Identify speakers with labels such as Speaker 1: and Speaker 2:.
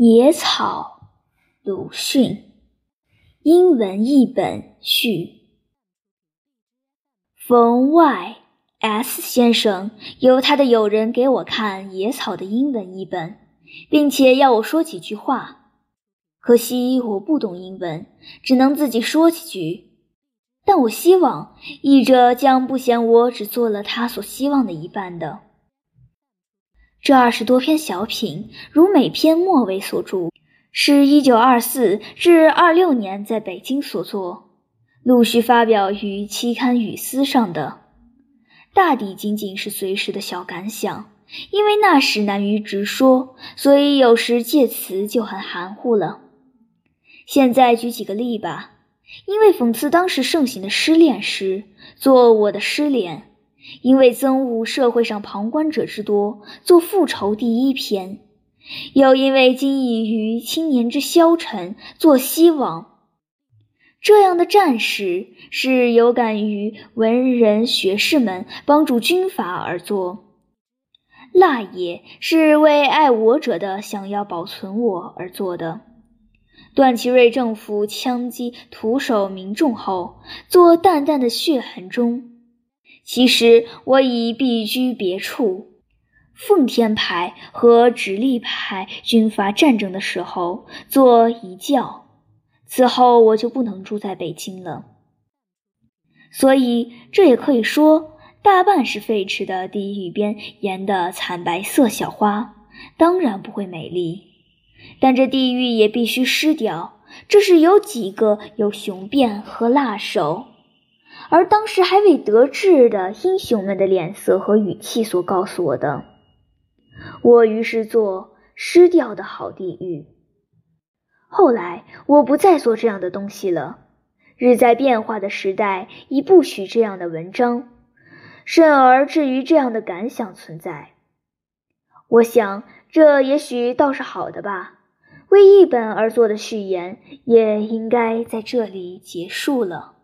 Speaker 1: 野草，鲁迅。英文译本序。冯 Y.S 先生由他的友人给我看《野草》的英文译本，并且要我说几句话。可惜我不懂英文，只能自己说几句。但我希望译者将不嫌我只做了他所希望的一半的。这二十多篇小品，如每篇末尾所著，是一九二四至二六年在北京所作，陆续发表于期刊《语丝》上的，大抵仅仅是随时的小感想。因为那时难于直说，所以有时借词就很含糊了。现在举几个例吧，因为讽刺当时盛行的失恋诗，做我的失恋。因为憎恶社会上旁观者之多，做复仇第一篇；又因为惊异于青年之消沉，做希望。这样的战士是有感于文人学士们帮助军阀而作；那也是为爱我者的想要保存我而做的。段祺瑞政府枪击徒手民众后，做淡淡的血痕中。其实我已避居别处。奉天派和直隶派军阀战争的时候，做一教。此后我就不能住在北京了。所以这也可以说，大半是废弛的地狱边沿的惨白色小花，当然不会美丽。但这地狱也必须失掉。这是有几个有雄辩和辣手。而当时还未得志的英雄们的脸色和语气所告诉我的，我于是做失掉的好地狱。后来我不再做这样的东西了。日在变化的时代，已不许这样的文章，甚而至于这样的感想存在。我想，这也许倒是好的吧。为一本而做的序言，也应该在这里结束了。